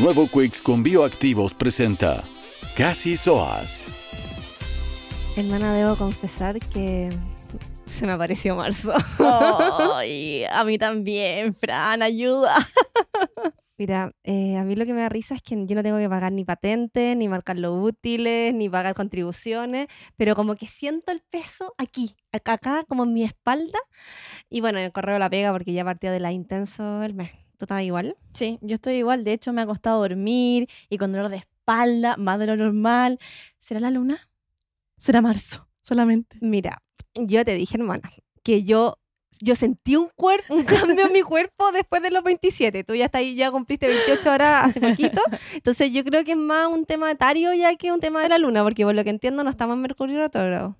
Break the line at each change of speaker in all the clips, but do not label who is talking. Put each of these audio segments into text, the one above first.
Nuevo Quicks con bioactivos presenta Casi Soas.
Hermana, debo confesar que se me apareció marzo.
Ay, a mí también, Fran, ayuda.
Mira, eh, a mí lo que me da risa es que yo no tengo que pagar ni patentes, ni marcar los útiles, ni pagar contribuciones, pero como que siento el peso aquí, acá, acá, como en mi espalda. Y bueno, en el correo la pega porque ya partió de la intenso el mes. ¿Tú estabas igual?
Sí, yo estoy igual. De hecho, me ha costado dormir y con dolor de espalda, más de lo normal. ¿Será la luna? ¿Será marzo? Solamente.
Mira, yo te dije, hermana, que yo yo sentí un, un cambio en mi cuerpo después de los 27. Tú ya estás ahí, ya cumpliste 28 horas hace poquito. Entonces yo creo que es más un tema etario ya que un tema de la luna, porque por lo que entiendo no estamos en Mercurio retrógrado.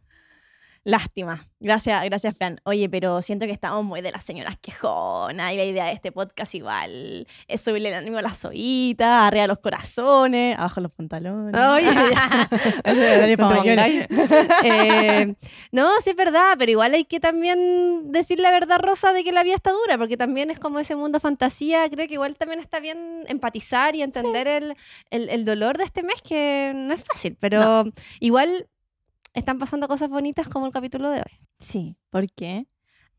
Lástima. Gracias, gracias, Fran. Oye, pero siento que estamos muy de las señoras quejonas y la idea de este podcast igual es subirle el ánimo a las oídas, arriba los corazones, abajo los pantalones.
Oye, eh, no, sí es verdad, pero igual hay que también decir la verdad, Rosa, de que la vida está dura, porque también es como ese mundo fantasía. Creo que igual también está bien empatizar y entender el, el, el, dolor de este mes, que no es fácil, pero no. igual están pasando cosas bonitas como el capítulo de hoy.
Sí, ¿por qué?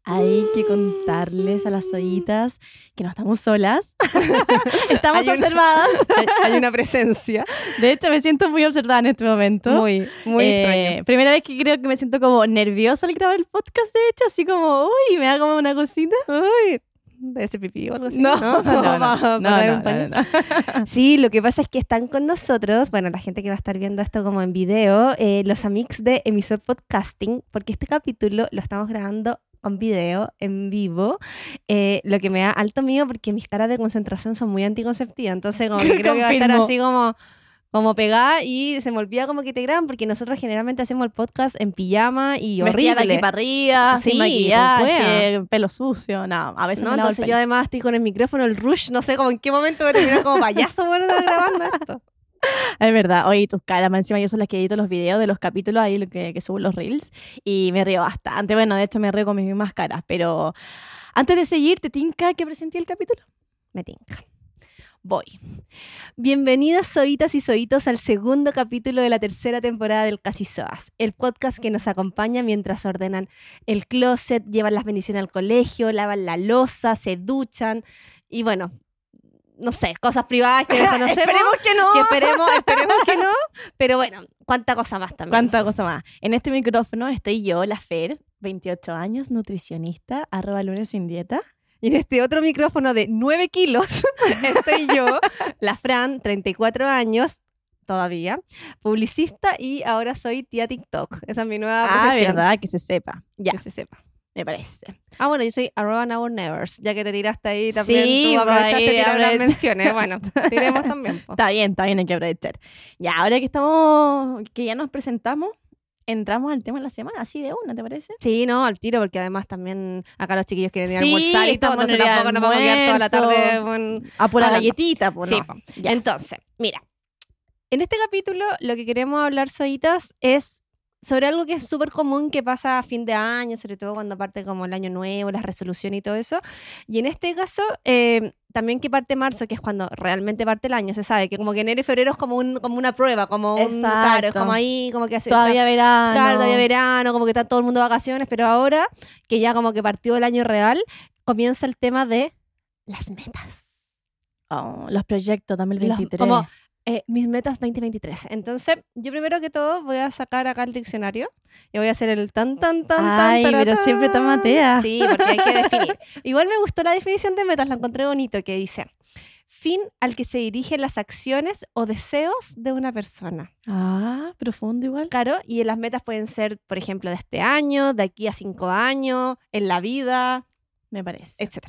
Hay que contarles a las ollitas que no estamos solas. estamos
hay
observadas.
Una, hay, una presencia.
De hecho, me siento muy observada en este momento.
Muy, muy
eh,
extraño.
Primera vez que creo que me siento como nerviosa al grabar el podcast, de hecho, así como, uy, me como una cosita.
Uy, de ese pipí o algo así.
No, no, no, no,
Sí, lo que pasa es que están con nosotros, bueno, la gente que va a estar viendo esto como en video, eh, los amigos de Emisor Podcasting, porque este capítulo lo estamos grabando con video en vivo, eh, lo que me da alto mío porque mis caras de concentración son muy anticonceptivas, entonces como que creo que va a estar así como como pegada y se me olvida como que te graban porque nosotros generalmente hacemos el podcast en pijama y horrible.
de aquí para arriba,
sí,
sin maquillaje, pelo sucio, no, a veces
no,
me
entonces yo además estoy con el micrófono, el rush, no sé como en qué momento me terminé como payaso bueno grabando esto.
Es verdad, oye, tus caras, más encima yo soy la que edito los videos de los capítulos ahí que, que subo los reels y me río bastante. Bueno, de hecho me río con mis mismas caras, pero antes de seguir, ¿te tinca que presenté el capítulo?
Me tinca voy. Bienvenidas soitas y soitos al segundo capítulo de la tercera temporada del Casi Soas, el podcast que nos acompaña mientras ordenan el closet, llevan las bendiciones al colegio, lavan la losa, se duchan y bueno, no sé, cosas privadas que desconocemos.
esperemos que no.
Que esperemos, esperemos que no. Pero bueno, cuánta cosa más también.
Cuánta cosa más. En este micrófono estoy yo, la Fer, 28 años, nutricionista, arroba lunes sin dieta.
Y en este otro micrófono de 9 kilos estoy yo, la Fran, 34 años todavía, publicista y ahora soy tía TikTok. Esa es mi nueva
ah,
profesión.
verdad, que se sepa. Ya.
Que se sepa.
Me parece.
Ah, bueno, yo soy arroba now nevers, ya que te tiraste ahí también,
sí,
tú aprovechaste
ahí,
tirar las menciones. Bueno, tiremos también. Po.
Está bien, está bien, hay que aprovechar. Ya, ahora que estamos, que ya nos presentamos, entramos al tema de la semana, así de una, ¿te parece?
Sí, no, al tiro, porque además también acá los chiquillos quieren ir a
Sí,
almorzar y todo,
estamos en
entonces tampoco nos vamos a quedar toda la tarde. con-
A por la
Hablando.
galletita, por
Sí,
no.
po.
Ya.
Entonces, mira, en este capítulo lo que queremos hablar, Soitas, es sobre algo que es súper común que pasa a fin de año, sobre todo cuando parte como el año nuevo, las resoluciones y todo eso. Y en este caso, eh, también que parte marzo, que es cuando realmente parte el año, se sabe que como que enero y febrero es como, un, como una prueba, como un...
Exacto.
Claro, es como ahí, como que hace...
Todavía verano.
Claro, todavía verano, como que está todo el mundo de vacaciones, pero ahora que ya como que partió el año real, comienza el tema de las metas.
Oh, los proyectos, dame el
Los-
23.
como eh, mis metas 2023. Entonces, yo primero que todo voy a sacar acá el diccionario y voy a hacer el tan, tan, tan, tan.
Ay, pero siempre te matea.
Sí, porque hay que definir. Igual me gustó la definición de metas, la encontré bonito, que dice, fin al que se dirigen las acciones o deseos de una persona.
Ah, profundo igual.
Claro, y las metas pueden ser, por ejemplo, de este año, de aquí a cinco años, en la vida,
Me parece.
etc.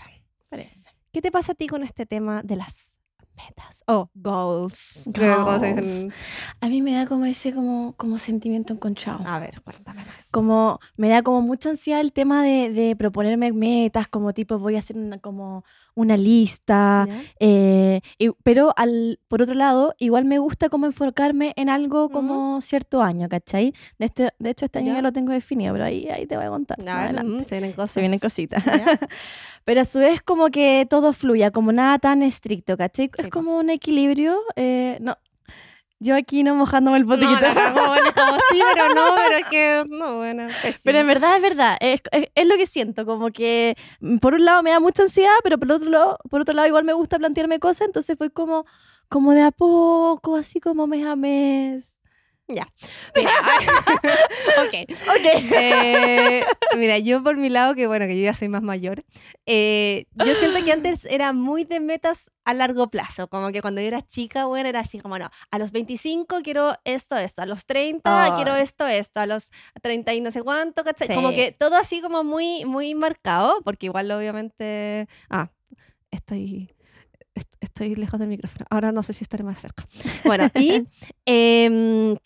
parece.
¿Qué te pasa a ti con este tema de las metas? Oh, goals. Dicen-
A mí me da como ese como, como sentimiento encontrado.
A ver, cuéntame más.
Como me da como mucha ansiedad el tema de, de proponerme metas, como tipo voy a hacer una, como una lista. Eh, y- pero al, por otro lado, igual me gusta como enfocarme en algo como cierto año, ¿cachai? De, este, de hecho, este año
Ya.
ya lo tengo definido, pero ahí, ahí te voy a contar.
mm, se vienen cosas.
Se vienen cositas. Pero a su vez como que todo fluya, como nada tan estricto, ¿cachai? Es
Sí. Sí, po.
como un equilibrio. eh, no, yo aquí no mojándome el poquito.
No, la cagó, como sí, pero no, pero es que, no, bueno, pésimo.
Pero en verdad es verdad, es, es- es lo que siento, como que mm, por un lado me da mucha ansiedad, pero por otro lado, por otro lado igual me gusta plantearme cosas, entonces fue como, como de a poco, así como mes a mes.
Ya. Mira, ok.
Ok.
Eh, mira, yo por mi lado, que bueno, que yo ya soy más mayor, eh, yo siento que antes era muy de metas a largo plazo, como que cuando yo era chica, bueno, era así como, no, a los 25 quiero esto, esto, a los 30
Ay.
quiero esto, esto, a los 30 y no sé cuánto, ¿cachai? Como
Sí.
que todo así como muy, muy marcado, porque igual obviamente, ah, estoy... est- Estoy lejos del micrófono. Ahora no sé si estaré más cerca. Bueno, y em,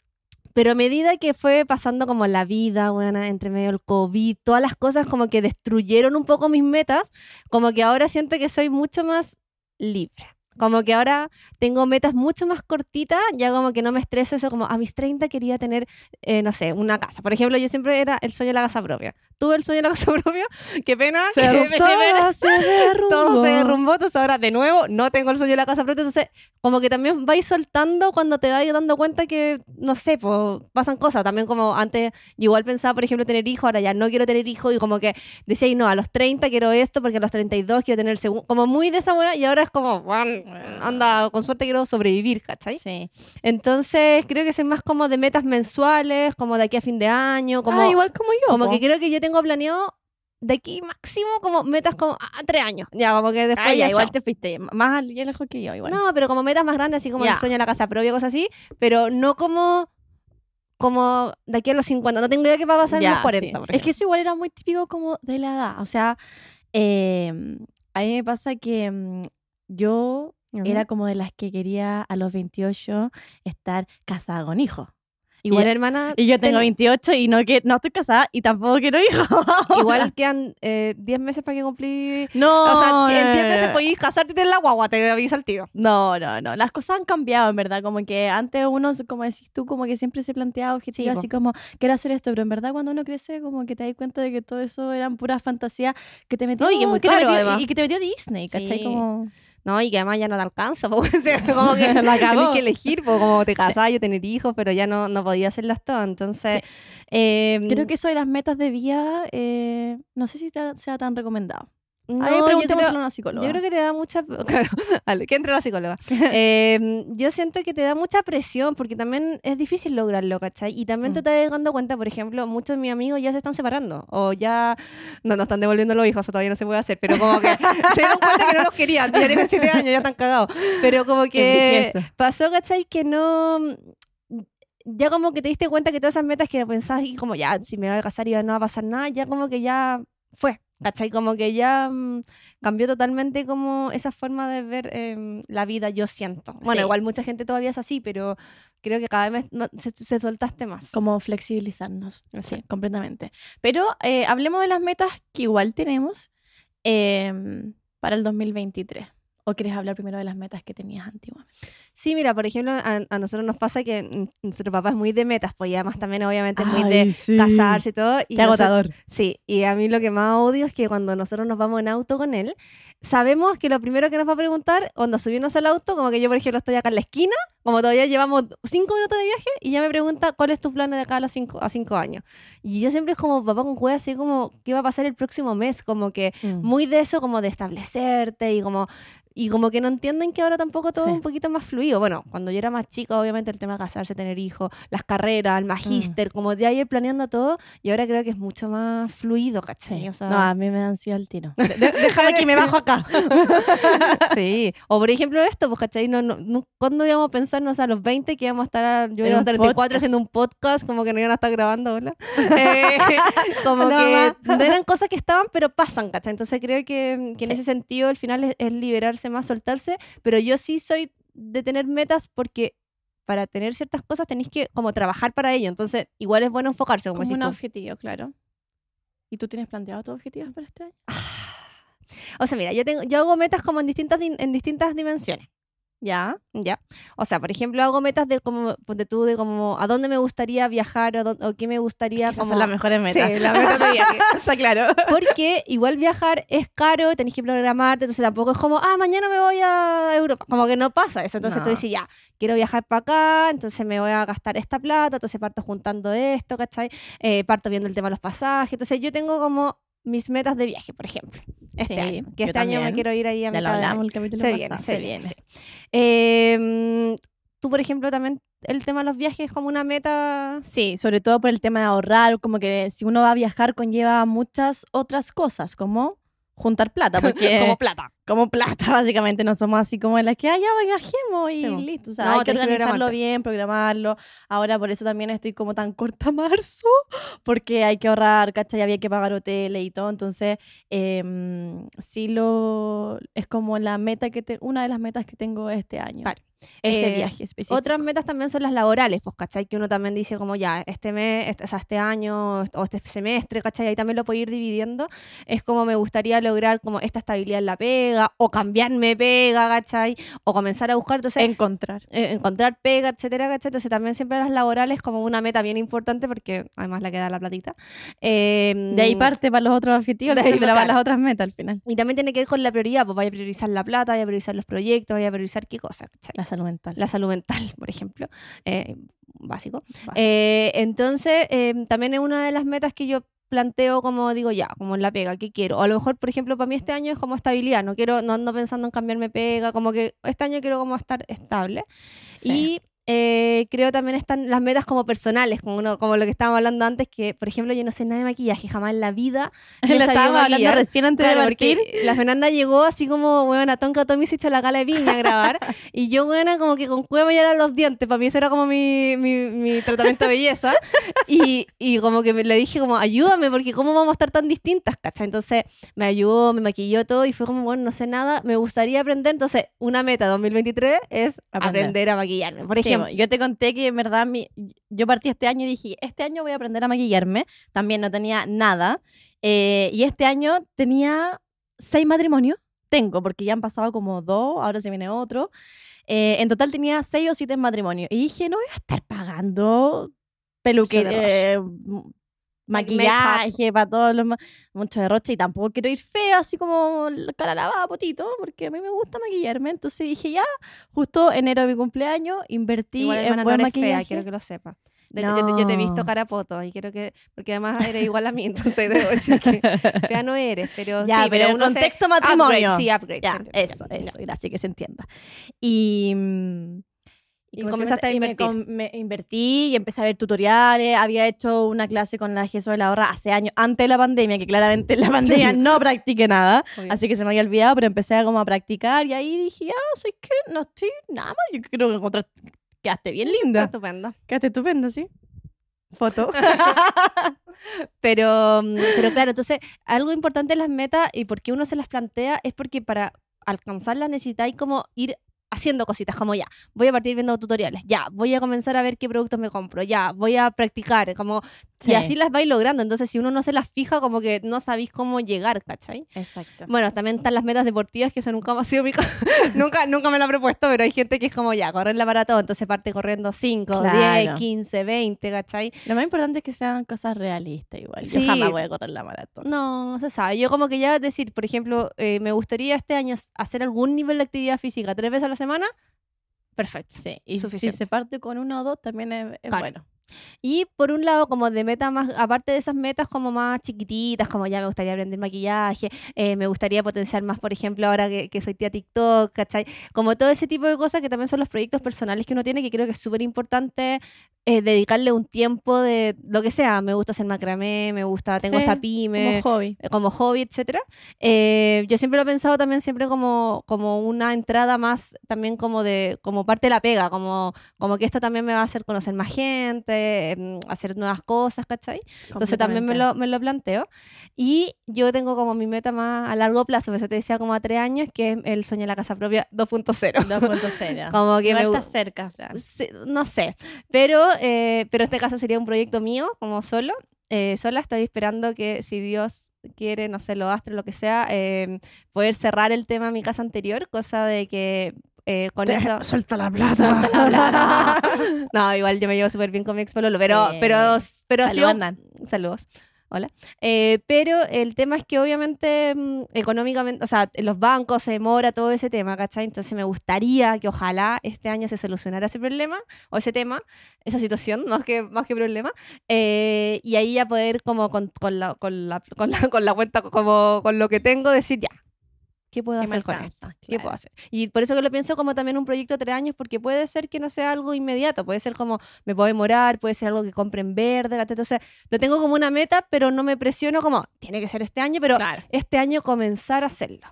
pero a medida que fue pasando como la vida, bueno, entre medio del COVID, todas las cosas como que destruyeron un poco mis metas, como que ahora siento que soy mucho más libre. Como que ahora tengo metas mucho más cortitas, ya como que no me estreso eso, como a mis 30 quería tener, eh, no sé, una casa. Por ejemplo, yo siempre era el sueño de la casa propia. Tuve el sueño de la casa propia, qué pena.
Se derrumbó, todo se derrumbó.
todo se derrumbó, entonces ahora de nuevo no tengo el sueño de la casa propia, entonces como que también vais soltando cuando te vais dando cuenta que, no sé, pues pasan cosas, también como antes igual pensaba, por ejemplo, tener hijos, ahora ya no quiero tener hijos y como que decía, no, a los 30 quiero esto porque a los 32 quiero tener el segundo, como muy de esa wea y ahora es como, "Juan, anda, con suerte quiero sobrevivir, ¿cachai?
Sí.
Entonces creo que soy más como de metas mensuales, como de aquí a fin de año, como...
ah, igual como yo.
Como
po.
que creo que yo tengo planeado de aquí máximo como metas como a tres años. Ya, como que después
Ah, ya,
ya
igual te fuiste más lejos que yo, igual.
No, pero como metas más grandes, así como
Ya.
el sueño de la casa propia, cosas así, pero no como como de aquí a los 50. No tengo idea qué va a pasar en los
sí.
40. por
Es que eso igual era muy típico como de la edad. O sea, eh, a mí me pasa que mm, yo era como de las que quería a los 28 estar casada con hijos.
Igual,
y-
hermana,
Y yo tengo
ten-
28 y no, que, no estoy casada y tampoco quiero hijos.
igual quedan eh, 10 meses para que cumplí...
No,
o sea, en
no,
10
no,
meses podéis casarte y tener la guagua, te avisa el tío.
No, no, no. Las cosas han cambiado, en verdad. Como que antes uno, como decís tú, como que siempre se planteaba objetivos
po.
así como, quiero hacer esto. Pero en verdad, cuando uno crece, como que te das cuenta de que todo eso eran puras fantasías que te metió,
No, y que muy caro,
metió- y, y que te metió Disney, ¿cachai?
Sí.
Como...
No, y que además ya no te alcanza, po, o sea, como que tenés que elegir, como te casás, yo tener hijos, pero ya no, no podía hacerlas todas, entonces... eh,
Creo que eso de las metas de vida, eh, no sé si te- sea tan recomendado.
No,
a ver,
yo
preguntémoslo
creo-
a una psicóloga.
Yo creo que te da mucha. Claro, que entre la psicóloga. Eh, yo siento que te da mucha presión porque también es difícil lograrlo, ¿cachai? Y también
Mm.
tú te vas dando cuenta, por ejemplo, muchos de mis amigos ya se están separando o ya. No, no están devolviendo los hijos, eso todavía no se puede hacer, pero como que se dieron cuenta que no los querían, ya tienen siete años, ya están cagados. Pero como que pasó, ¿cachai? Que no. Ya como que te diste cuenta que todas esas metas que pensabas y como ya, si me voy a casar y ya no va a pasar nada, ya como que ya fue, ¿cachai? Como que ya mm, cambió totalmente como esa forma de ver em, la vida, yo siento. Bueno,
Sí.
igual mucha gente todavía es así, pero creo que cada vez no- se, se soltaste más.
Como flexibilizarnos. Sí,
Exacto.
completamente. Pero eh, hablemos de las metas que igual tenemos em, para el 2023. ¿O quieres hablar primero de las metas que tenías antiguamente?
Sí, mira, por ejemplo, a, a nosotros nos pasa que nuestro papá es muy de metas, pues y además también obviamente es muy de casarse y todo. Y
Qué
nosotros-
agotador.
Sí, y a mí lo que más odio es que cuando nosotros nos vamos en auto con él, sabemos que lo primero que nos va a preguntar, cuando subimos al auto, como que yo, por ejemplo, estoy acá en la esquina, como todavía llevamos cinco minutos de viaje, y ya me pregunta cuál es tu plan de acá a los cinco, a cinco años. Y yo siempre es como papá con juega así como, ¿qué va a pasar el próximo mes? Como que
Mm.
muy de eso, como de establecerte y como... Y como que no entienden que ahora tampoco todo
Sí.
es un poquito más fluido. Bueno, cuando yo era más chica, obviamente el tema de casarse, tener hijos, las carreras, el magíster, como de ahí planeando todo, y ahora creo que es mucho más fluido, ¿cachai? O sea,
No, a mí me dan ansiedad el tiro. Déjame que me bajo acá.
Sí, o por ejemplo esto, pues, ¿cachai? No, no, no- ¿Cuándo íbamos a pensarnos a los 20 que íbamos a estar, a- yo iba a estar 34
podcast.
haciendo un podcast, como que no iban a estar grabando, hola? Eh, como
Hola,
que no eran cosas que estaban, pero pasan, ¿cachai? Entonces creo que, que en
Sí.
ese sentido al final es, es liberarse más, soltarse, pero yo sí soy de tener metas porque para tener ciertas cosas tenéis que como trabajar para ello, entonces igual es bueno enfocarse, como,
Como
decís
un
tú.
objetivo, claro. ¿Y tú tienes planteado tus objetivos para este año?
O sea, mira, yo, tengo, yo hago metas como en distintas, en distintas dimensiones.
Ya.
¿ya? O sea, por ejemplo, hago metas de como, ponte tú, de como a dónde me gustaría viajar o, dónde- o qué me gustaría
Esas
como...
son las mejores metas.
Sí, las metas de viaje.
Está claro.
Porque igual viajar es caro, tenés que programarte, entonces tampoco es como, ah, mañana me voy a Europa. Como que no pasa eso. Entonces tú
No.
dices, ya, quiero viajar para acá, entonces me voy a gastar esta plata, entonces parto juntando esto, ¿cachai? Eh, parto viendo el tema de los pasajes. Entonces yo tengo como mis metas de viaje, por ejemplo, este
Sí,
año. Que este año me quiero ir ahí a
Ya lo
mitad
hablamos el capítulo
Se
pasado.
viene, se viene, sí. Eh, tú, por ejemplo, también el tema de los viajes es como una meta...
Sí, sobre todo por el tema de ahorrar, como que si uno va a viajar conlleva muchas otras cosas, como juntar plata, porque
como plata.
Como plata, básicamente no somos así como las que, ah, ya viajemos y listo. O sea,
No,
hay que organizarlo bien, programarlo. Ahora por eso también estoy como tan corta marzo, porque hay que ahorrar, ¿cachai? Había que pagar hoteles y todo. Entonces, em, sí lo es como la meta que te, una de las metas que tengo este año.
Claro.
Ese
Eh,
viaje específico.
Otras metas también son las laborales, pues, ¿cachai? Que uno también dice como ya, este mes, este, o sea, este año o este semestre, ¿cachai? Ahí también lo puedo ir dividiendo. Es como me gustaría lograr como esta estabilidad en la pega, o cambiarme pega, ¿cachai? O comenzar a buscar, entonces,
Encontrar.
eh, encontrar pega, etcétera, ¿cachai? Entonces también siempre las laborales como una meta bien importante porque además la queda la platita. Eh,
De ahí parte para los otros objetivos,
de ahí
para
claro.
las otras metas al final.
Y también tiene que ver con la prioridad, pues vaya a priorizar la plata, vaya a priorizar los proyectos, vaya a priorizar qué cosa, ¿cachai?
La salud mental.
La salud mental, por ejemplo, eh, básico. Eh, entonces, eh, también es una de las metas que yo planteo como digo ya, como en la pega, ¿qué quiero? O a lo mejor, por ejemplo, para mí este año es como estabilidad, no quiero, no ando pensando en cambiarme pega, como que este año quiero como estar estable.
Sí.
Y eh, creo también están las metas como personales, como, uno- como lo que estábamos hablando antes, que por ejemplo yo no sé nada de maquillaje, jamás en la vida me
Lo estábamos hablando recién antes
Claro,
de partir.
la Fernanda llegó así como, bueno, Tonka Tommy se echó la gala de piña a grabar. y yo, bueno, como que con cueva ya eran los dientes. Para mí eso era como mi, mi, mi tratamiento de belleza. Y, y como que me, le dije como, ayúdame, porque ¿cómo vamos a estar tan distintas, ¿cachai? Entonces me ayudó, me maquilló todo y fue como, bueno, no sé nada, me gustaría aprender. Entonces, una meta 2023 es
Aprender.
aprender, a maquillarme. Por
Sí, yo te conté que en verdad mi- yo partí este año y dije, este año voy a aprender a maquillarme. También no tenía nada. Eh, y este año tenía seis matrimonios. Tengo, porque ya han pasado como dos, ahora se viene otro. Eh, en total tenía seis o siete matrimonios. Y dije, no voy a estar pagando peluque,
derroche.
eh, m- maquillaje para todos los... Mucho derroche y tampoco quiero ir fea, así como cara lavada, potito, porque a mí me gusta maquillarme. Entonces dije, ya, justo enero de mi cumpleaños, invertí
igual
en buen
no eres fea,
maquillaje.
quiero que lo sepa. De- yo, te, yo te he visto
No.
cara poto y quiero que, porque además eres igual a mí, entonces debo decir que fea no eres, pero
Ya,
sí,
pero, el
uno se-
contexto matrimonio.
Upgrade, sí, upgrade.
Ya,
entiende,
eso,
ya.
eso, gracias, que se entienda. Y,
Y
¿cómo se
comenzaste a
llama? Y me
invertir.
invertí y empecé a ver tutoriales. Había hecho una clase con la Jesús de la Horra hace años, antes de la pandemia, que claramente en la pandemia no practiqué nada.
Obvio.
Así que se me había olvidado, pero empecé a como a practicar y ahí dije, ah, soy que no estoy nada mal. Yo creo que encontraste, quedaste bien linda.
estupendo.
Quedaste estupenda, ¿sí? Foto.
Pero, mm, pero claro, entonces, algo importante en las metas y por qué uno se las plantea es porque para alcanzarlas necesitáis como ir haciendo cositas, como ya, voy a partir viendo tutoriales, ya, voy a comenzar a ver qué productos me compro, ya, voy a practicar, como,
Sí.
y así las vais logrando. Entonces, si uno no se las fija, como que no sabéis cómo llegar, ¿cachai?
Exacto.
Bueno, también están las metas deportivas, que eso nunca ha sido mi ca- nunca, nunca me lo he propuesto, pero hay gente que es como ya, correr la maratón, entonces parte corriendo 5,
Claro.
10, 15, 20, ¿cachai?
Lo más importante es que sean cosas realistas igual.
Sí.
Yo jamás voy a correr la maratón.
No, se sabe. Yo como que ya decir, por ejemplo, eh, me gustaría este año hacer algún nivel de actividad física tres veces a la semana. Perfecto.
Sí, y si
Suficiente.
se parte con uno o dos también es, es
Claro.
bueno.
Y por un lado, como de meta más, aparte de esas metas como más chiquititas, como ya me gustaría aprender maquillaje, eh, me gustaría potenciar más, por ejemplo, ahora que, que soy tía TikTok, ¿cachai? Como todo ese tipo de cosas que también son los proyectos personales que uno tiene, que creo que es súper importante eh, dedicarle un tiempo de lo que sea. Me gusta hacer macramé, me gusta, tengo
Sí,
esta pyme.
Como hobby.
eh, como hobby. Eh, yo siempre lo he pensado también siempre como, como una entrada más también como de como parte de la pega, como, como que esto también me va a hacer conocer más gente, em, hacer nuevas cosas, ¿cachai? Entonces también me lo, me lo planteo. Y yo tengo como mi meta más a largo plazo, eso te decía como a tres años, que es el sueño de la casa propia 2.0.
2.0.
Como que
Igual
me
está cerca, Fran.
Sí, no sé, pero, eh, pero este caso sería un proyecto mío, como solo. Eh, sola estoy esperando que si Dios quiere, no sé, lo astro, lo que sea, eh, poder cerrar el tema de mi casa anterior, cosa de que eh, con eso...
Suelta la plata.
Suelta la plata. no, igual yo me llevo súper bien con mi ex pololo, pero,
Sí.
pero, pero ha
Salud,
sido-
Hernán.
Saludos. Hola. Eh, pero el tema es que obviamente mm, económicamente, o sea, los bancos se demora todo ese tema, ¿cachai? Entonces me gustaría que ojalá este año se solucionara ese problema o ese tema, esa situación, más que, más que problema, eh, y ahí ya poder como con, con la, con, la, con, la, con la cuenta, como con lo que tengo, decir ya, ¿qué puedo
¿Qué me
hacer con esto? ¿Qué puedo hacer? Y por eso que lo pienso como también un proyecto de tres años, porque puede ser que no sea algo inmediato, puede ser como me puedo demorar, puede ser algo que compre en verde, entonces lo tengo como una meta, pero no me presiono como tiene que ser este año, pero
Claro.
este año comenzar a hacerlo.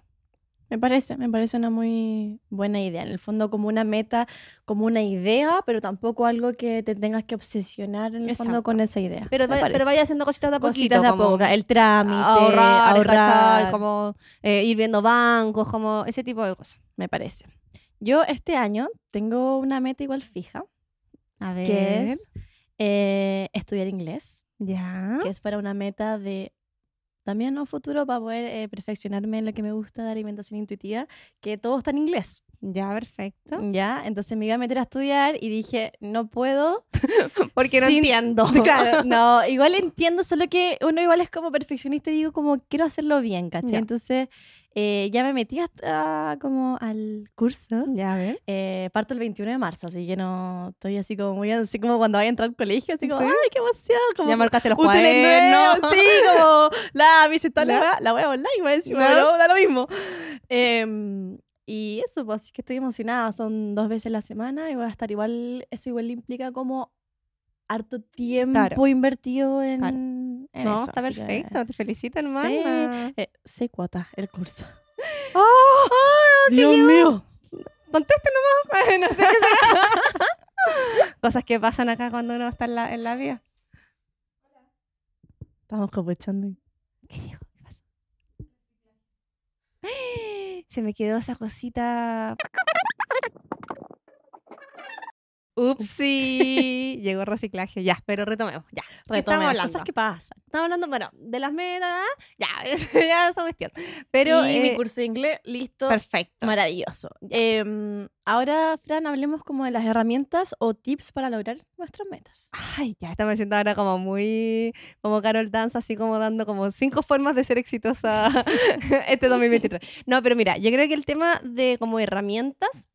Me parece, me parece una muy buena idea. En el fondo, como una meta, como una idea, pero tampoco algo que te tengas que obsesionar en el fondo con esa idea.
Pero, vaya, pero
parece.
vaya haciendo cositas de a poquito,
Cositas de a poco, el trámite,
ahorrar,
ahorrar,
como eh, ir viendo bancos, como ese tipo de cosas.
me parece. Yo este año tengo una meta igual fija,
A ver.
que es eh, estudiar inglés,
Ya.
que es para una meta de también a un futuro para poder eh, perfeccionarme en lo que me gusta de alimentación intuitiva, que todo está en inglés.
Ya, perfecto.
Ya, entonces me iba a meter a estudiar y dije, no puedo
Porque no
Sin-
entiendo.
Claro, no, igual entiendo, solo que uno igual es como perfeccionista y digo como quiero hacerlo bien, ¿cachai?
Ya.
Entonces eh, ya me metí hasta como al curso.
Ya, a ver.
Eh, parto el 21 de marzo, así que no estoy así como muy así como cuando vaya a entrar al colegio, así como,
¿Sí?
¡ay, qué emoción! Como
Ya marcaste los cuadernos.
nuevos, sí, como la visita la, la web online, encima,
¿Ya?
pero da lo mismo. Em, y eso, pues así que estoy emocionada, son dos veces la semana y voy a estar igual, eso igual implica como harto tiempo invertido en,
Claro.
En
No,
eso,
está
que-
perfecto. Te felicito, hermana.
eh, sé cuota el curso. ¡Oh! ¡Dios mío!
Conteste nomás. no sé qué será. Cosas que pasan acá cuando uno está en la, en la vía.
Estamos copechando.
¿Qué dijo? ¿Qué pasó? Se me quedó esa cosita. Upsi. Llegó reciclaje. Ya, pero retomemos. Ya. ¿Qué estamos
Retomemos,
hablando?
Cosas que pasan.
Estamos hablando, bueno, de las metas. Ya, ya esa cuestión. Pero.
y mi
eh,
curso de inglés, listo.
Perfecto.
Maravilloso. Em, ahora, Fran, hablemos como de las herramientas o tips para lograr nuestras metas.
Ay, ya estamos siendo ahora como muy, como Carol Dance, así como dando como cinco formas de ser exitosa este 2023. No, pero mira, yo creo que el tema de como herramientas,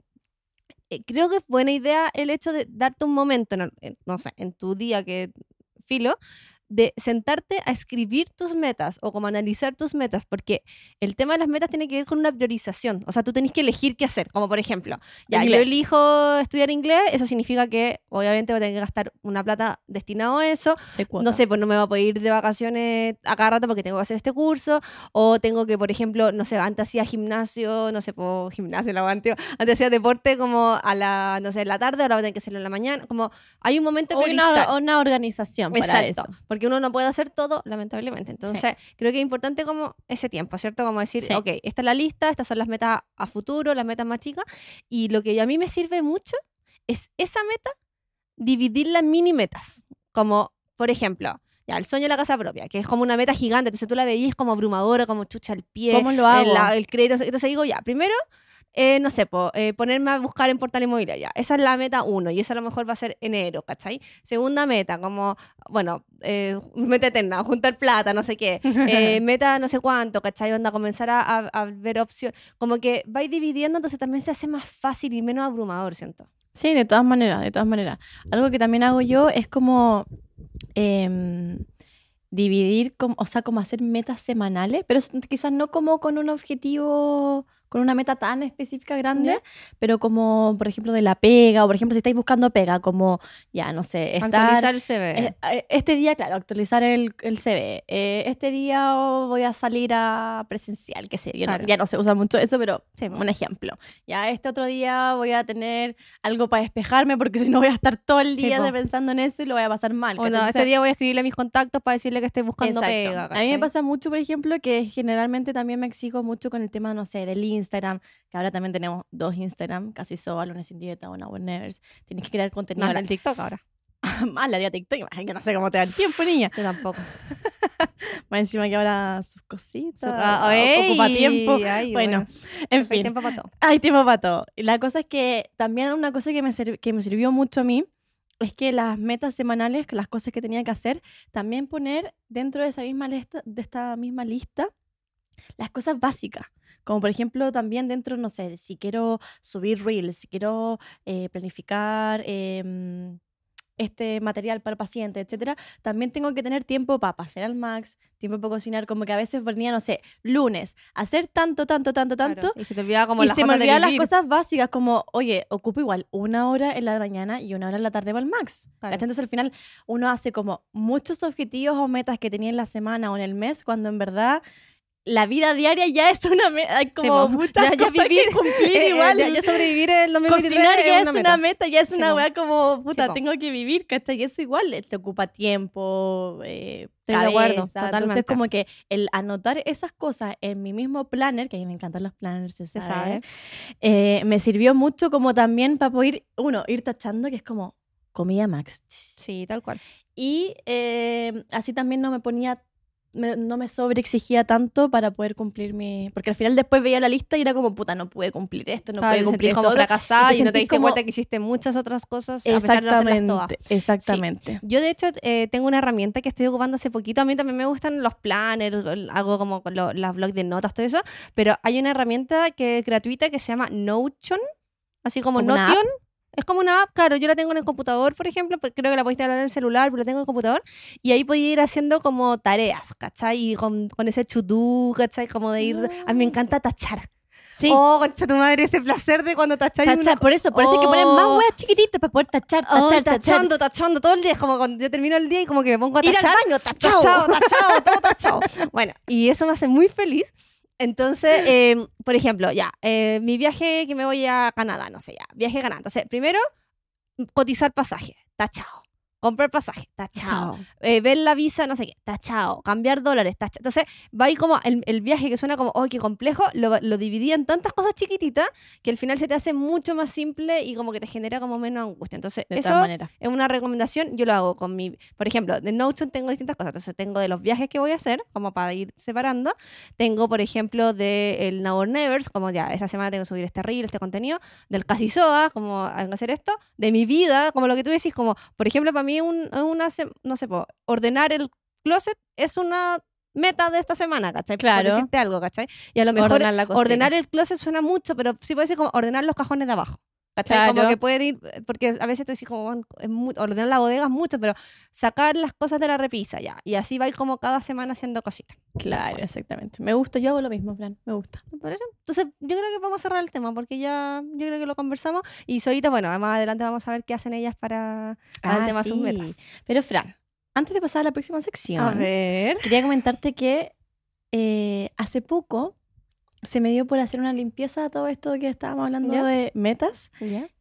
eh, creo que es buena idea el hecho de darte un momento, en- no sé, en tu día que filo, de sentarte a escribir tus metas o como analizar tus metas, porque el tema de las metas tiene que ver con una priorización. O sea, tú tenés que elegir qué hacer. Como por ejemplo, ya yo
Inglés.
elijo estudiar inglés, eso significa que obviamente voy a tener que gastar una plata destinado a eso. No sé, pues no me voy a poder ir de vacaciones a cada rato porque tengo que hacer este curso. O tengo que, por ejemplo, no sé, antes hacía gimnasio, no sé, por gimnasio, la antes hacía deporte como a la, no sé, en la tarde, ahora voy a tener que hacerlo en la mañana. Como hay un momento de
O
priorizar.
una, una organización para
Exacto,
eso.
Porque uno no puede hacer todo, lamentablemente. Entonces, creo que es importante como ese tiempo, ¿cierto? Como decir,
Sí.
ok, esta es la lista, estas son las metas a futuro, las metas más chicas, y lo que a mí me sirve mucho es esa meta, dividirla en mini metas, como, por ejemplo, ya, el sueño de la casa propia, que es como una meta gigante, entonces tú la veías como abrumadora, como chucha al pie,
¿Cómo lo hago?
el, el crédito. Entonces digo, ya, primero, eh, no sé, po, eh, ponerme a buscar en portal inmobiliario. Esa es la meta uno y esa a lo mejor va a ser enero, ¿cachai? Segunda meta, como, bueno, eh, meta eterna, juntar plata, no sé qué. Eh, meta no sé cuánto, ¿cachai? Onda, comenzar a, a- a ver opciones. Como que vais dividiendo, entonces también se hace más fácil y menos abrumador, siento.
Sí, de todas maneras, de todas maneras. Algo que también hago yo es como em, dividir, como, o sea, como hacer metas semanales, pero quizás no como con un objetivo, con una meta tan específica grande, pero como, por ejemplo, de la pega, o por ejemplo, si estáis buscando pega, como, ya, no sé, estar...
Actualizar el CV.
Eh, eh, Este día, claro, actualizar el, el CV. Eh, este día voy a salir a presencial, qué sé yo. no-
Claro.
ya no se usa mucho eso, pero
Sí,
un ejemplo. Ya este otro día voy a tener algo para despejarme porque si no voy a estar todo el
Sí,
día
po.
pensando en eso y lo voy a pasar mal.
O
¿cachai?
no, este día voy a escribirle a mis contactos para decirle que estoy buscando
Exacto.
pega.
A mí me
¿cachai?
pasa mucho, por ejemplo, que generalmente también me exijo mucho con el tema, no sé, del Instagram, que ahora también tenemos dos Instagram, casi soba, lunes sin dieta, una Nevers. Tienes que crear contenido.
En
la-
el TikTok ahora.
Más la tía TikTok, imagínate que no sé cómo te da el tiempo, niña.
Yo tampoco.
Más encima que ahora sus cositas.
Ah,
ocupa
ey,
tiempo.
ay,
bueno, en
hay
fin.
tiempo para todo.
Hay tiempo para todo. La cosa es que también una cosa que me, que me sirvió mucho a mí es que las metas semanales, las cosas que tenía que hacer, también poner dentro de esa misma lista, de esta misma lista, las cosas básicas. Como por ejemplo, también dentro, no sé, si quiero subir reels, si quiero eh, planificar em, este material para pacientes, etcétera, también tengo que tener tiempo para pasear al max, tiempo para cocinar, como que a veces ponía, no sé, lunes, hacer tanto, tanto, tanto, tanto,
Claro, Y se te olvidaba como
y
las
se me
cosas de
olvidaban las cosas básicas como, oye, ocupo igual una hora en la mañana y una hora en la tarde para el max.
Claro.
Entonces al final uno hace como muchos objetivos o metas que tenía en la semana o en el mes cuando en verdad la vida diaria ya es una meta, hay como
po.
muchas
Ya- ya
cosas
vivir,
que cumplir
Eh, eh,
igual.
ya, ya sobrevivir en 2023
Cocinar ya es
una meta.
meta. ya es
Sí,
una weá como, puta, tengo que vivir, ¿cachai? Y eso igual eh, te ocupa tiempo, eh,
Estoy de acuerdo, totalmente.
Entonces como que el anotar esas cosas en mi mismo planner, que a mí me encantan los planners, se
Se
sabe,
sabe.
eh, me sirvió mucho como también para poder, uno, ir tachando, que es como comida max.
Sí, tal cual.
Y eh, así también no me ponía, me- no me sobreexigía tanto para poder cumplir mi... Porque al final después veía la lista y era como, puta, no pude cumplir esto, no
Claro,
pude cumplir
como
esto.
fracasada
y
no te diste
como-
cuenta que hiciste muchas otras cosas a pesar de hacerlas todas.
Exactamente, exactamente.
Yo, de hecho, eh, tengo una herramienta que estoy ocupando hace poquito. A mí también me gustan los planners, hago como lo- las blogs de notas, todo eso. Pero hay una herramienta que es gratuita que se llama Notion, así como
¿Como
Notion. Es como una app, claro, yo la tengo en el computador, por ejemplo, porque creo que la podéis instalar en el celular, pero la tengo en el computador, y ahí podéis ir haciendo como tareas, ¿cachai? Y con, con ese to-do, ¿cachai? Como de ir... A mí me encanta tachar.
Sí.
Oh, concha tu madre, ese placer de cuando tacháis
Tachar,
una...
por eso, por eso hay que poner más
Oh.
huevas chiquititas para poder tachar,
Oh,
tachar, tachar.
tachando, tachando todo el día. Es como cuando yo termino el día y como que me pongo a
Ir al
tachar.
baño, tachado.
Tachado, tachado, todo tachado. Bueno, y eso me hace muy feliz. Entonces, eh, por ejemplo, ya, eh, mi viaje que me voy a Canadá, no sé, ya, viaje a Canadá. Entonces, primero, cotizar pasaje, tachado. Comprar pasaje, tachado. Eh, ver la visa, no sé qué, tachado. Cambiar dólares, tachado. Entonces, va ahí como el, el viaje que suena como, ¡ay, qué complejo! Lo, lo dividí en tantas cosas chiquititas que al final se te hace mucho más simple y como que te genera como menos angustia. Entonces,
De
eso es una recomendación, yo lo hago con mi, por ejemplo, de Notion tengo distintas cosas, entonces tengo de los viajes que voy a hacer, como para ir separando, tengo, por ejemplo, de el Now or Nevers, como ya, esta semana tengo que subir este reel, este contenido, del Casi Soa, como hacer esto, de mi vida, como lo que tú decís, como, por ejemplo, para mí un, una, se- no sé, po, ordenar el closet es una meta de esta semana, ¿cachai?
Claro.
Por decirte algo, ¿cachai? Y a lo mejor
Ordenar la
ordenar el closet suena mucho, pero sí puede ser como ordenar los cajones de abajo. ¿Cachai?
Claro.
Como que pueden ir, porque a veces tú dices como, "Bueno, es ordenar la bodega es mucho, pero sacar las cosas de la repisa ya. Y así va a ir como cada semana haciendo cositas.
Claro, exactamente. Me gusta, yo hago lo mismo, plan, me gusta.
Por eso, entonces yo creo que vamos a cerrar el tema, porque ya yo creo que lo conversamos. Y Soyita, bueno, más adelante vamos a ver qué hacen ellas para, para el
Ah,
tema de sus
sí.
metas.
Pero Fran, antes de pasar a la próxima sección,
ver.
quería comentarte que eh, hace poco se me dio por hacer una limpieza a todo esto que estábamos hablando de metas.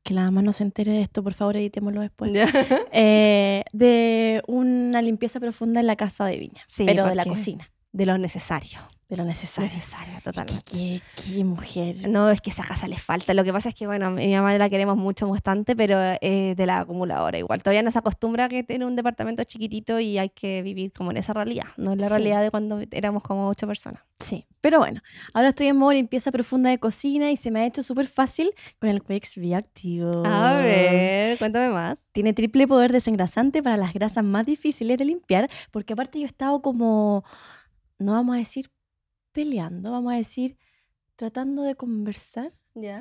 Que la mamá no se entere de esto, por favor, editémoslo después. Eh, de una limpieza profunda en la casa de Viña,
Sí,
pero de la cocina,
De lo necesario.
De lo necesario.
Necesario,
Es
totalmente.
qué, qué mujer.
No, es que esa casa le falta. Lo que pasa es que, bueno, mi mamá la queremos mucho bastante, pero es de la acumuladora igual. Todavía no se acostumbra a que tiene un departamento chiquitito y hay que vivir como en esa realidad. No es la
Sí.
realidad de cuando éramos como ocho personas.
Sí, pero bueno, ahora estoy en modo limpieza profunda de cocina y se me ha hecho súper fácil con el Quix Bioactivo.
A ver, cuéntame más.
Tiene triple poder desengrasante para las grasas más difíciles de limpiar, porque aparte yo he estado como, no vamos a decir peleando, vamos a decir tratando de conversar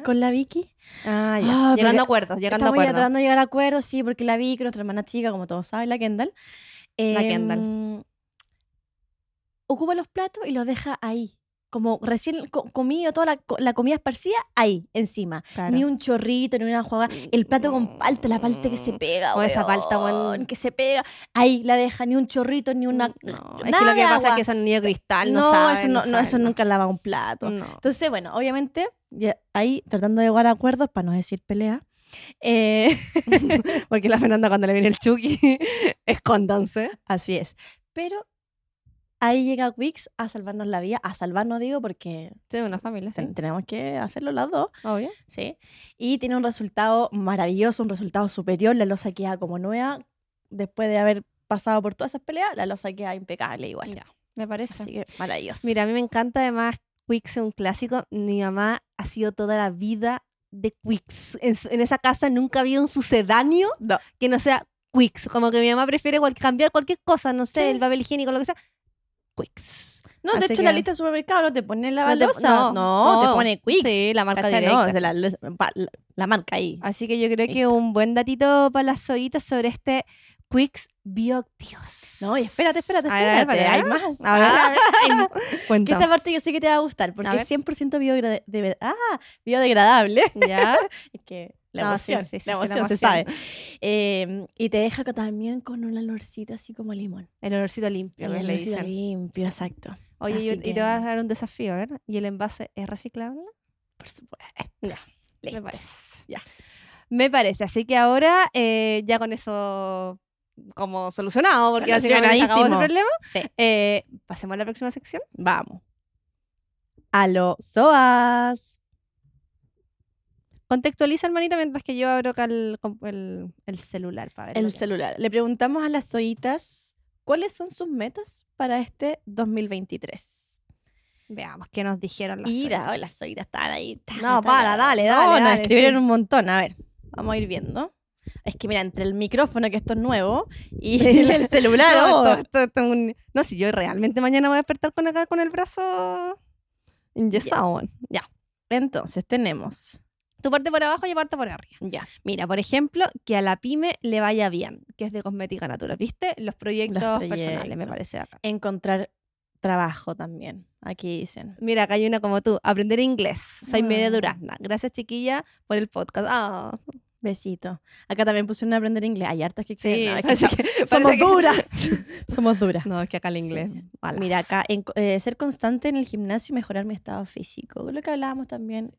con la Vicky.
Ah, ya.
Ah,
llegando a acuerdos, llegando a
Estamos ya
acuerdos.
tratando de llegar a acuerdos, sí, porque la Vicky, nuestra hermana chica, como todos saben, la Kendall.
La
em,
Kendall.
Ocupa los platos y los deja ahí. Como recién co- comido toda la, co- la comida esparcida, ahí, encima.
Claro.
Ni un chorrito, ni una jugada. El plato con palta, la palta que se pega.
O esa palta,
weón, que se pega. Ahí la deja, ni un chorrito, ni una.
No, es
nada
que lo que pasa es que niños cristal, no,
No,
saben.
eso, no, no, eso nunca lava un plato. Entonces, bueno, obviamente, ahí tratando de llegar a acuerdos, para no decir pelea. eh,
Porque la Fernanda cuando le viene el Chucky, escóndanse.
Así es. Pero ahí llega Wix a salvarnos la vida. A salvarnos, digo, porque
Sí, una familia, sí.
ten- tenemos que hacerlo las dos.
Obvio.
¿sí? Y tiene un resultado maravilloso, un resultado superior. La losa queda como nueva. después de haber pasado por todas esas peleas, la losa queda impecable igual.
Ya, me parece.
Así que maravilloso.
Mira, a mí me encanta además Quicks es un clásico. Mi mamá ha sido toda la vida de Quicks. En, en esa casa nunca había un sucedáneo
No.
que no sea Quicks. Como que mi mamá prefiere cual- cambiar cualquier cosa, no sé,
Sí.
el papel higiénico, lo que sea. Quicks.
No, de hecho,
que-
la lista de supermercado no te pone la
No te- no,
No, te pone Quicks.
Sí, la marca directa.
No, o sea, la, la- la- marca ahí.
Así que yo creo que un buen datito para las zoitas sobre este Quicks bioactivos.
No, y espérate, espérate,
ver, ver,
espérate.
a
hay
ver.
más.
A ver,
Ah,
a ver.
Que
cuenta.
esta parte yo sé que te va a gustar, porque
A
es 100% biodegra- de- ah, biodegradable.
¿Ya?
Es que la
No, sí,
emoción,
sí, sí,
la emoción se sabe. Eh, y te deja también con un olorcito así como limón.
El olorcito limpio,
El olorcito
dicen.
limpio, exacto.
Oye, y te vas a dar un desafío, a ver. ¿Y el envase es reciclable?
Por supuesto.
Ya, Me parece.
Ya.
Me parece. Así que ahora ya ya con eso como solucionado, porque básicamente se acabó ese problema.
Sí.
eh, pasemos a la próxima sección.
Vamos. A los SOAS.
Contextualiza, hermanita, mientras que yo abro acá el, el- el celular para ver.
El celular. Le preguntamos a las soitas cuáles son sus metas para este 2023.
Veamos qué nos dijeron las
Mira,
zoitas.
las soitas están ahí.
No, para,
ta.
dale,
No,
dale,
nos
dale,
escribieron
sí.
un montón. A ver, vamos a ir viendo. Es que mira, entre el micrófono, que esto es nuevo, y el celular,
No,
oh,
esto- esto- esto es un- no, si yo realmente mañana voy a despertar con acá con el brazo enyesado. Ya.
Entonces tenemos.
Tu parte por abajo y yo parte por arriba.
Ya.
Mira, por ejemplo, que a la pyme le vaya bien, que es de cosmética natural, ¿viste? Los proyectos, personales, me parece acá.
Encontrar trabajo también. Aquí dicen.
Mira, acá hay una como tú, aprender inglés. Soy media
Ah.
durazna. Gracias, chiquilla, por el podcast. Ah,
Besito. Acá también pusieron a aprender inglés. Hay hartas que
sí.
No, es que somos
que-
duras. somos duras.
No, es que acá el inglés.
Sí. Mira, acá, en- eh, ser constante en el gimnasio y mejorar mi estado físico. Lo que hablábamos también.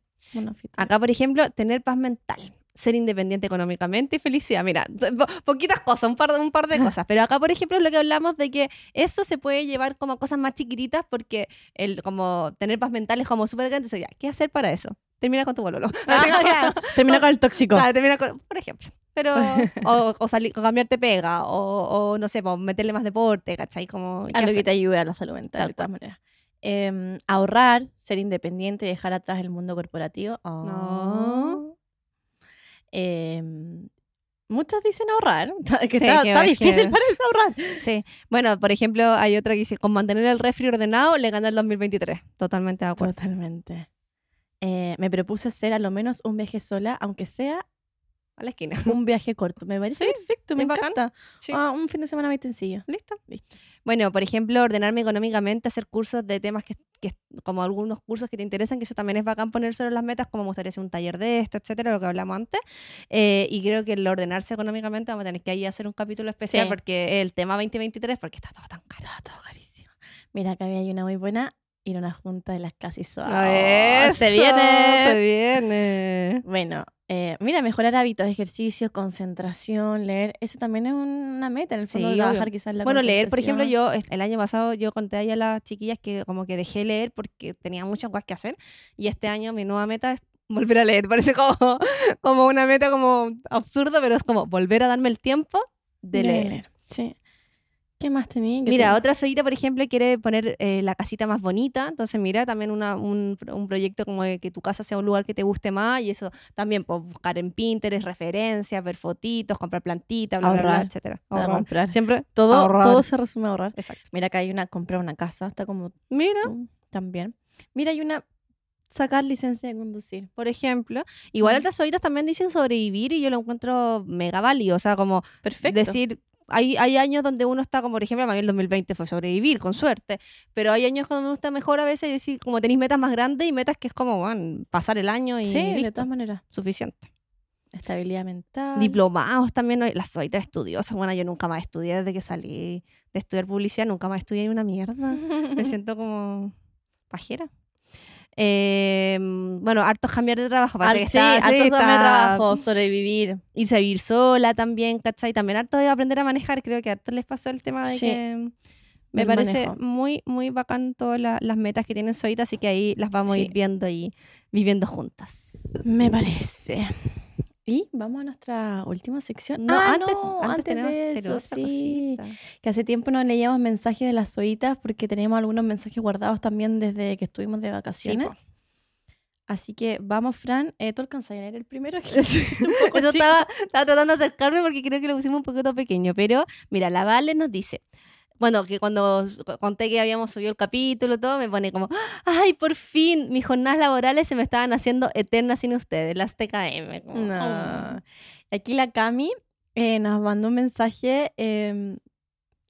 Acá, por ejemplo, tener paz mental, ser independiente económicamente y felicidad. Mira, po- poquitas cosas, un par, de, un par de cosas. Pero acá, por ejemplo, es lo que hablamos de que eso se puede llevar como a cosas más chiquititas porque el como tener paz mental es como súper grande. Entonces, ya, ¿qué hacer para eso? Termina con tu bololo. Como-
Termina con el tóxico.
Claro, termina con- por ejemplo. Pero, o, o, salir, o cambiarte pega, o, o no sé, meterle más deporte, ¿cachai? Como, ¿qué
Algo que te ayude a la salud mental,
Tal
de todas maneras. Em, ahorrar, ser independiente y dejar atrás el mundo corporativo.
No.
Em, muchos dicen ahorrar. Que
Sí,
está,
que-
está
que-
difícil parece ahorrar.
Sí. Bueno, por ejemplo, hay otra que dice, con mantener el refri ordenado le gana el 2023. Totalmente de acuerdo.
Totalmente. Eh, me propuse hacer a lo menos un viaje sola, aunque sea
A la esquina.
un viaje corto. Me parece
Sí,
perfecto, me encanta.
Sí.
Ah, un fin de semana muy sencillo.
¿Listo?
Listo.
Bueno, por ejemplo, ordenarme económicamente, hacer cursos de temas que, que- como algunos cursos que te interesan, que eso también es bacán ponerse las metas, como me gustaría hacer un taller de esto, etcétera, lo que hablamos antes. Eh, y creo que el ordenarse económicamente vamos a tener que ahí hacer un capítulo especial
Sí.
porque el tema 2023, porque está todo tan caro.
Todo carísimo. Mira, acá había una muy buena. Ir a una junta de las casi suaves. ¡Se viene!
Se viene.
Bueno, eh, mira, mejorar hábitos, ejercicio, concentración, leer. Eso también es una meta, en el fondo,
Sí,
trabajar
obvio.
quizás la
Bueno, leer, por ejemplo, yo el año pasado yo conté ahí a las chiquillas que como que dejé leer porque tenía muchas cosas que hacer y este año mi nueva meta es volver a leer. Parece como, como una meta como absurda, pero es como volver a darme el tiempo de leer.
Sí. ¿Qué más tenía? ¿Qué
Mira,
tenía?
otra soyita, por ejemplo, quiere poner eh, la casita más bonita. Entonces, mira, también una- un, un proyecto como de que tu casa sea un lugar que te guste más. Y eso también, pues, buscar en Pinterest referencias, ver fotitos, comprar plantitas, bla, bla, bla,
Ahorrar.
etcétera.
Para
Ahorrar.
comprar.
Siempre
Todo,
ahorrar.
todo se resume a ahorrar.
Exacto.
Mira, acá hay una, comprar una casa, está como
Mira,
tú también. Mira, hay una, sacar licencia de conducir.
por ejemplo. Igual
Mm.
otras soyitas también dicen sobrevivir y yo lo encuentro mega válido. O sea, como
Perfecto.
decir, hay, hay años donde uno está, como por ejemplo, para mí el 2020 fue sobrevivir, con suerte. Pero hay años cuando uno está mejor a veces y decir, como tenéis metas más grandes y metas que es como, bueno, pasar el año y
sí, de todas maneras.
suficiente.
Estabilidad mental.
Diplomados también, las soyitas estudiosas. Bueno, yo nunca más estudié desde que salí de estudiar publicidad, nunca más estudié una mierda. Me siento como pajera. Eh, bueno, hartos cambiar de trabajo. Parece que
sí,
está-
alto
sí,
de trabajo, sobrevivir.
irse a vivir sola también, ¿cachai? También harto de aprender a manejar, creo que harto les pasó el tema de
Sí,
que me parece
manejo.
muy, muy bacán todas la- las metas que tienen Soita, así que ahí las vamos a ir viendo y viviendo juntas.
Me parece. Y vamos a nuestra última sección.
No,
Ah,
antes,
no,
antes,
de eso, sí.
cosita.
Que hace tiempo no leíamos mensajes de las zoitas porque tenemos algunos mensajes guardados también desde que estuvimos de vacaciones. Así que vamos, Fran. Eh, ¿Tú alcanzas a leer el primero? Que
Eso estaba, estaba tratando de acercarme porque creo que lo pusimos un poquito pequeño. Pero mira, la Vale nos dice. Bueno, que cuando conté que habíamos subido el capítulo, todo, me pone como, ay, por fin, mis jornadas laborales se me estaban haciendo eternas sin ustedes, las TKM. como,
No.
"Oh".
Aquí la Cami eh, nos mandó un mensaje em,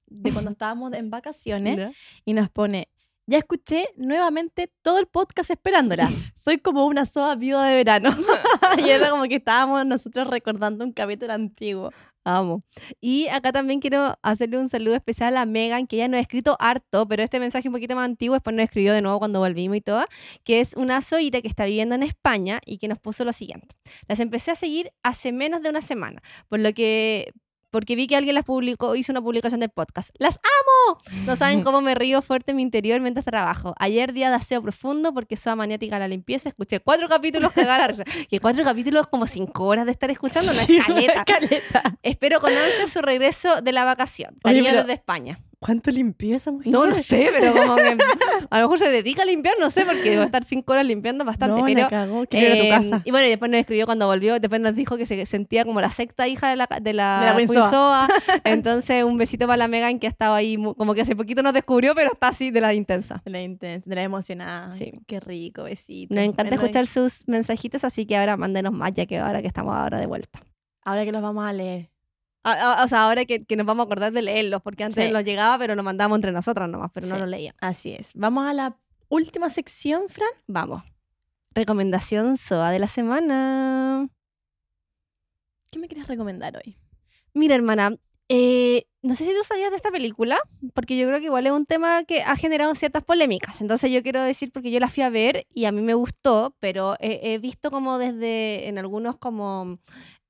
de cuando estábamos en vacaciones y nos pone, ya escuché nuevamente todo el podcast esperándola. Soy como una soa viuda de verano. y era como que estábamos nosotros recordando un capítulo antiguo.
Amo. Y acá también quiero hacerle un saludo especial a Megan, que ella nos ha escrito harto, pero este mensaje un poquito más antiguo, después nos escribió de nuevo cuando volvimos y todo, que es una zoita que está viviendo en España y que nos puso lo siguiente. Las empecé a seguir hace menos de una semana, por lo que porque vi que alguien las publicó, hizo una publicación del podcast. ¡Las amo! No saben cómo me río fuerte en mi interior mientras trabajo. Ayer día de aseo profundo porque soy maniática a la limpieza. Escuché cuatro capítulos a risa. Que cuatro capítulos como cinco horas de estar escuchando una
Sí,
escaleta.
caleta.
Espero con ansia su regreso de la vacación.
Oye, pero-
desde España.
¿Cuánto limpió esa mujer?
No, no sé, pero como que a lo mejor se dedica a limpiar, no sé, porque va a estar cinco horas limpiando bastante.
No,
pero,
la cagó. Ir a tu
eh,
casa.
Y bueno, y después nos escribió cuando volvió, después nos dijo que se sentía como la sexta hija de la, de la,
De la.
Entonces, un besito para la Megan que ha estado ahí, como que hace poquito nos descubrió, pero está así de la intensa.
De la intensa, de la emocionada.
Sí.
Qué rico, besito.
Nos encanta escuchar sus mensajitos, así que ahora mándenos más, ya que ahora que estamos ahora de vuelta.
Ahora que los vamos a leer.
A- a- O sea, ahora que, que nos vamos a acordar de leerlos, porque antes
Sí.
nos llegaba, pero nos mandábamos entre nosotras nomás, pero no los leía.
Así es. Vamos a la última sección, Fran.
Vamos. Recomendación SOA de la semana.
¿Qué me quieres recomendar hoy?
Mira, hermana, eh, no sé si tú sabías de esta película, porque yo creo que igual es un tema que ha generado ciertas polémicas. Entonces yo quiero decir, porque yo la fui a ver y a mí me gustó, pero he, he visto como desde en algunos como,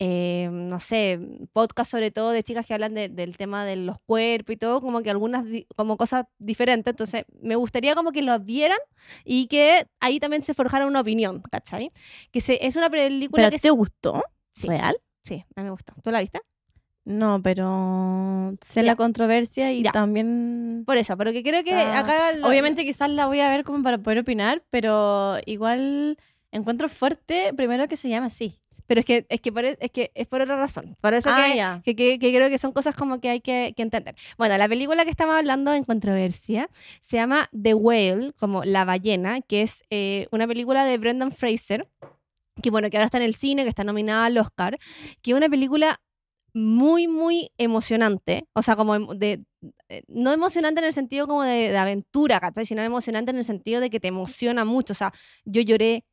eh, no sé, podcasts sobre todo de chicas que hablan de- del tema de los cuerpos y todo, como que algunas como cosas diferentes. Entonces me gustaría como que lo vieran y que ahí también se forjara una opinión, ¿cachai? Que se, es una película
¿Pero
que...
te
es-
gustó?
Sí,
¿Real?
sí, a mí me gustó. ¿Tú la viste?
No, pero sé
Ya.
la controversia y
Ya.
también...
Por eso, pero que creo que
Ah,
acá... lo-
Obviamente quizás la voy a ver como para poder opinar, pero igual encuentro fuerte primero que se llama así.
Pero es que, es que, por, e- es que es por otra razón. Por eso
Ah,
que, que, que- que creo que son cosas como que hay que, entender. Bueno, la película que estamos hablando en controversia se llama The Whale, como La Ballena, que es eh, una película de Brendan Fraser, que bueno, que ahora está en el cine, que está nominada al Oscar, que es una película muy, muy emocionante. O sea, como de... eh, No emocionante en el sentido como de, de aventura, ¿cachai? Sino emocionante en el sentido de que te emociona mucho. O sea, yo lloré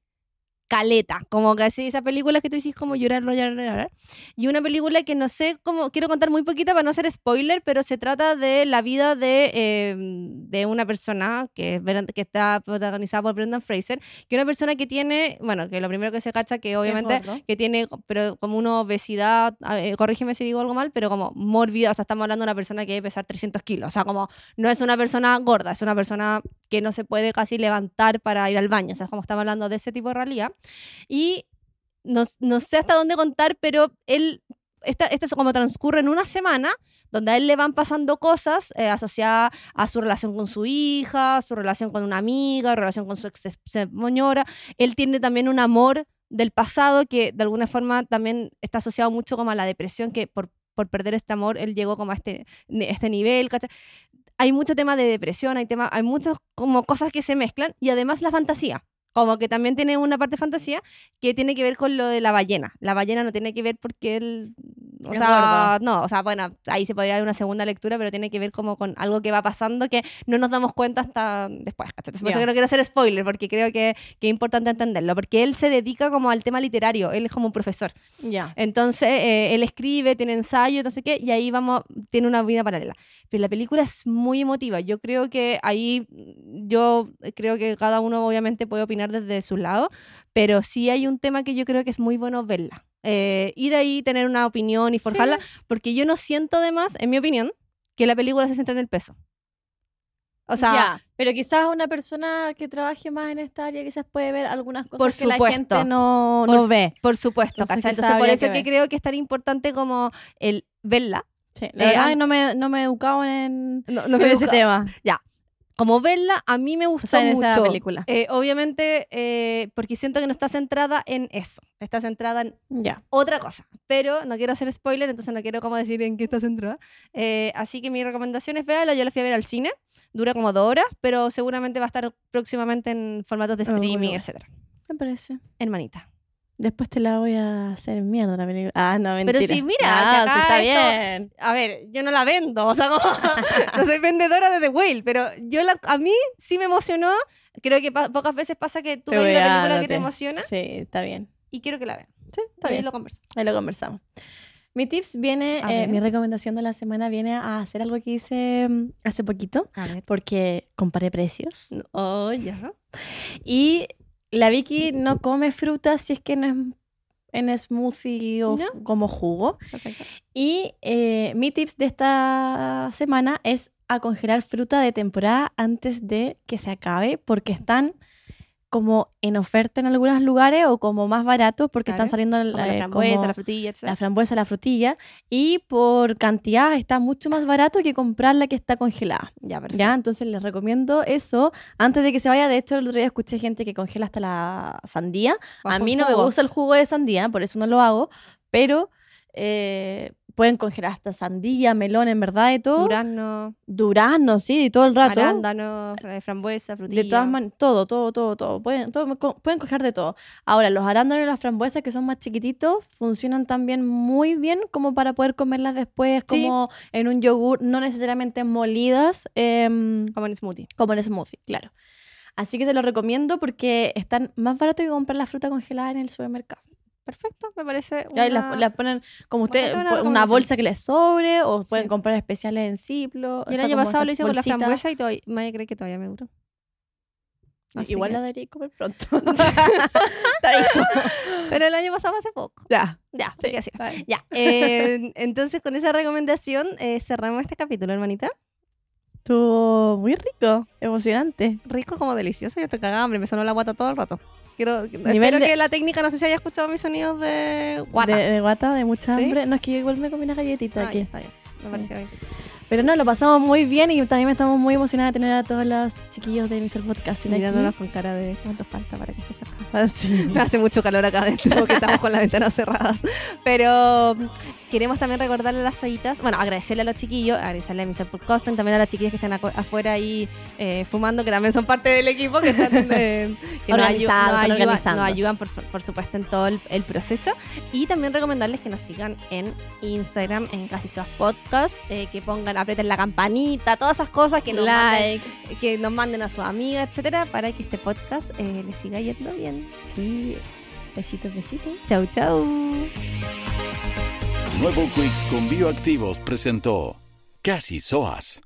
caleta, como que así esa película que tú dices como llorar, llorar, llorar. Y una película que no sé cómo, quiero contar muy poquito para no ser spoiler, pero se trata de la vida de, eh, de una persona que, es que está protagonizada por Brendan Fraser, que es una persona que tiene, bueno, que lo primero que se cacha que obviamente que tiene pero como una obesidad, ver, corrígeme si digo algo mal, pero como mórbida, o sea, estamos hablando de una persona que debe pesar 300 kilos, o sea, como no es una persona gorda, es una persona que no se puede casi levantar para ir al baño, o sea, como estamos hablando de ese tipo de realidad. Y no, no sé hasta dónde contar, pero él, esta, esto es como transcurre en una semana, donde a él le van pasando cosas eh, asociadas a su relación con su hija, su relación con una amiga, relación con su ex señora. Él tiene también un amor del pasado que de alguna forma también está asociado mucho como a la depresión, que por, por perder este amor él llegó como a este, este nivel, ¿cachai? Hay mucho tema de depresión, hay, tema, hay muchas como cosas que se mezclan y además la fantasía. Como que también tiene una parte fantasía que tiene que ver con lo de la ballena. La ballena no tiene que ver porque él. O
Es
sea, no, o sea, bueno, ahí se podría dar una segunda lectura, pero tiene que ver como con algo que va pasando que no nos damos cuenta hasta después. Por eso
Ya.
que no quiero hacer spoiler, porque creo que, que es importante entenderlo. Porque él se dedica como al tema literario, él es como un profesor.
Ya.
Entonces, eh, él escribe, tiene ensayo, sé qué, y ahí vamos, tiene una vida paralela. Pero la película es muy emotiva. Yo creo que ahí, yo creo que cada uno obviamente puede opinar desde su lado, pero sí hay un tema que yo creo que es muy bueno verla. Eh, de ahí tener una opinión y forjarla, porque yo no siento además, en mi opinión, que la película se centra en el peso. O sea,
Ya, pero quizás una persona que trabaje más en esta área quizás puede ver algunas cosas
Por
que la gente no,
por,
no ve.
Por supuesto,
Entonces,
Entonces, por eso
que
que, creo que es tan importante como el verla.
Sí, la
Eh,
verdad no me, no me he educado en,
No, no
en ese tema.
Como verla, a mí me gustó
O sea, en
mucho.
esa película.
Eh, obviamente, eh, porque siento que no está centrada en eso. Está centrada en otra cosa. Pero no quiero hacer spoiler, entonces no quiero como decir en qué está centrada. Eh, así que mi recomendación es verla. Yo la fui a ver al cine. Dura como dos horas, pero seguramente va a estar próximamente en formatos de
Ah,
streaming, etcétera.
Me parece.
Hermanita.
Después te la voy a hacer mierda la película. Ah, no,
Pero
mentira.
sí, mira,
Ah,
si acá
sí, está
esto-
bien.
A ver, yo no la vendo, o sea, como, no soy vendedora de The Whale, pero yo la, a mí sí me emocionó. Creo que pocas veces pasa que tú ves una película que
no
te emociona
Sí, está bien.
y quiero que la vean.
Sí, está
Ahí
bien.
lo converso.
Ahí lo conversamos. Mi tips viene, eh, mi recomendación de la semana viene a hacer algo que hice mm, hace poquito, porque comparé precios.
Oh, ya.
Y la Vicky no come fruta si es que no es en smoothie o
¿No?
como jugo.
Perfecto.
Y eh, mi tips de esta semana es a congelar fruta de temporada antes de que se acabe, porque están como en oferta en algunos lugares o como más baratos porque están saliendo
la
eh,
frambuesa,
como
la frutilla, etc.
la frambuesa, la frutilla y por cantidad está mucho más barato que comprar la que está congelada.
Ya, perfecto.
¿Ya? Entonces les recomiendo eso antes de que se vaya. De hecho, el otro día escuché gente que congela hasta la sandía. A mí no me gusta el jugo de sandía, por eso no lo hago, pero eh, pueden congelar hasta sandía, melón, en verdad, de todo.
Durazno,
Durazno, sí, todo el rato.
arándano, eh, frambuesa, frutilla.
De todas maneras, todo, todo, todo, todo. Pueden, todo- pueden coger de todo. Ahora, los arándanos y las frambuesas, que son más chiquititos, funcionan también muy bien como para poder comerlas después,
Sí.
como en un yogur, no necesariamente molidas, em,
Como en smoothie.
como en smoothie, claro. Así que se los recomiendo porque están más baratos que comprar la fruta congelada en el supermercado.
Perfecto, me parece una...
las, las ponen como usted, una bolsa que les sobre, o pueden
Sí.
comprar especiales en Ciplo.
Yo el año pasado lo hice con la frambuesa y todavía, me cree que todavía me duró. Así
Igual
que-
la debería comer pronto. Te.
Pero el año pasado hace poco.
Ya.
Ya,
Sí,
así. Ya, eh, entonces con esa recomendación eh, cerramos este capítulo, hermanita.
Estuvo muy rico, emocionante.
Rico como delicioso, yo estoy cagada hambre, me sonó la guata todo el rato. Quiero, espero
de-
que la técnica, no sé si haya escuchado mis sonidos de guata.
De, de guata, de mucha
¿Sí?
hambre. No, es que yo igual me comí una galletita
Ah,
aquí.
ya, está bien, me pareció bien.
Pero no, lo pasamos muy bien y también estamos muy emocionadas de tener a todos los chiquillos de Mr. Podcasting
Mirándonos
aquí.
con cara de cuánto falta para que estés acá.
Ah, sí.
Hace mucho calor acá adentro porque estamos con las ventanas cerradas. Pero queremos también recordarle a las ollitas, bueno, agradecerle a los chiquillos, agradecerle a Mr. Podcasting, también a las chiquillas que están afuera ahí eh, fumando, que también son parte del equipo, que están eh, que nos, ayudan,
organizando.
nos ayudan por, por supuesto en todo el, el proceso. Y también recomendarles que nos sigan en Instagram, en Casi Soas Podcast, eh, que pongan, aprieten la campanita, todas esas cosas que nos manden
like.
que nos manden a sus amigas, etcétera, para que este podcast eh, les siga yendo bien.
Sí. Besitos, besitos.
Chau, chau.
Nuevo Quicks con Bioactivos presentó Casi Soas.